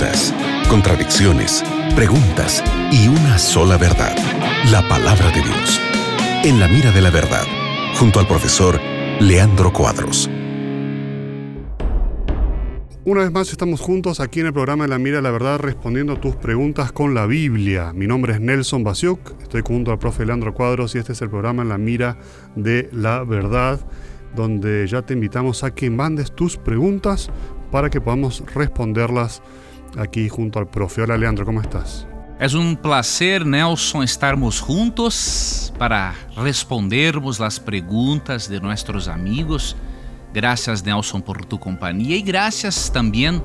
dudas, contradicciones, preguntas y una sola verdad, la palabra de Dios. En la mira de la verdad, junto al profesor Leandro Cuadros. Una vez más estamos juntos aquí en el programa de la Mira de la Verdad respondiendo tus preguntas con la Biblia. Mi nombre es Nelson Basiuk, estoy junto al profe Leandro Cuadros y este es el programa en la Mira de la Verdad, donde ya te invitamos a que mandes tus preguntas para que podamos responderlas aquí junto al profe. Hola Leandro, ¿cómo estás? Es un placer, Nelson, estarmos juntos para respondermos las preguntas de nuestros amigos Gracias, Nelson, por tu companhia e graças também,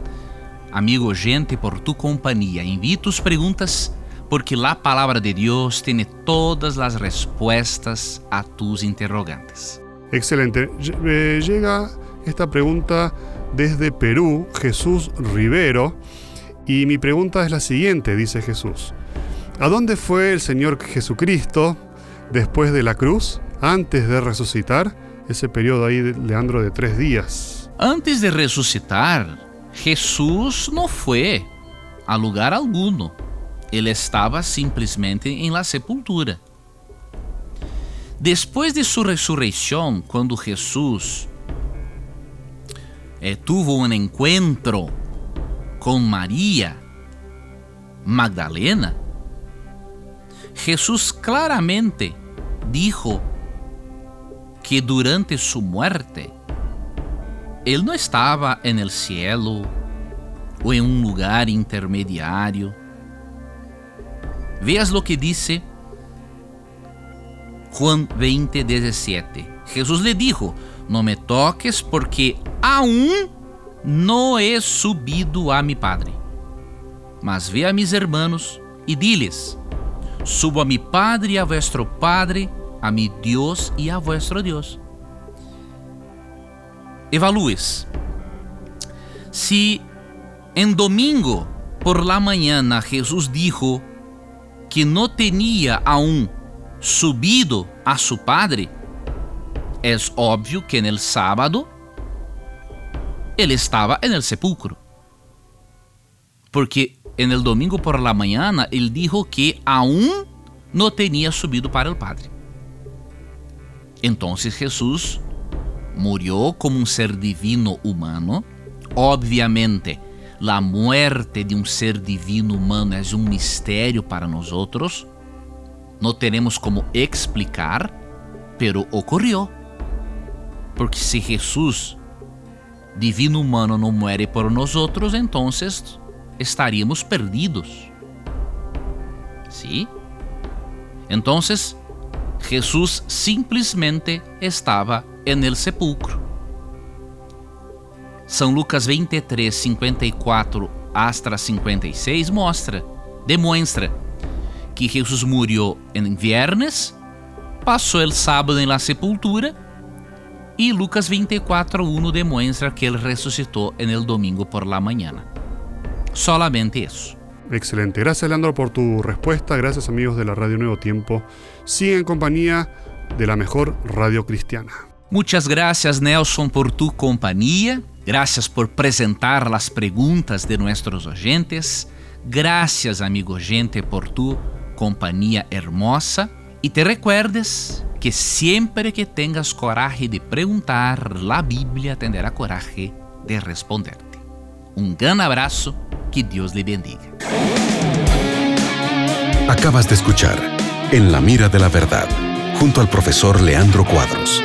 amigo gente, por tu companhia. Envie tus perguntas porque a palavra de Deus tem todas as respostas a tus interrogantes. Excelente. Eh, llega esta pregunta desde Perú, Jesús Rivero, y mi pregunta es la siguiente, dice Jesús. ¿A dónde fue el Señor Jesucristo después de la cruz, antes de resucitar? ese periodo ahí, Leandro, de tres días. Antes de resucitar, Jesús no fue a lugar alguno. Ele estava simplesmente em la sepultura. Depois de sua ressurreição, quando Jesus eh, tuvo um encontro com Maria Magdalena, Jesus claramente dijo que durante su muerte él no estaba en el cielo o en un lugar intermediario. Veas lo que dice Juan 20, 17. Jesús le dijo, no me toques porque aún no he subido a mi Padre. Mas ve a mis hermanos y diles, subo a mi Padre y a vuestro Padre, a mi Deus e a vuestro Deus. Evalúes. Se em domingo por la mañana Jesus dijo que não tinha aún subido a su Padre, é óbvio que no sábado ele estava en el sepulcro. Porque en el domingo por la mañana ele dijo que aún não tinha subido para o Padre. Entonces Jesús murió como un ser divino humano. Obviamente, la muerte de un ser divino humano es un misterio para nosotros. No tenemos como explicar, pero ocurrió. Porque si Jesús, divino humano, no muere por nosotros, entonces estaríamos perdidos. ¿Sí? Entonces, Jesús simplesmente estava en el sepulcro. São Lucas 23, 54 hasta 56 mostra, demonstra que Jesus murió en viernes, passou el sábado en la sepultura e Lucas 24, 1 demonstra que ele ressuscitou en el domingo por la mañana. Solamente isso. Excelente. Gracias, Leandro, por tu respuesta. Gracias, amigos de la Radio Nuevo Tiempo. Sigue en compañía de la mejor radio cristiana. Muchas gracias, Nelson, por tu compañía. Gracias por presentar las preguntas de nuestros oyentes. Gracias, amigo gente, por tu compañía hermosa. Y te recuerdes que siempre que tengas coraje de preguntar, la Biblia tendrá coraje de responderte. Un gran abrazo que Dios le bendiga. Acabas de escuchar En la mira de la verdad, junto al profesor Leandro Cuadros.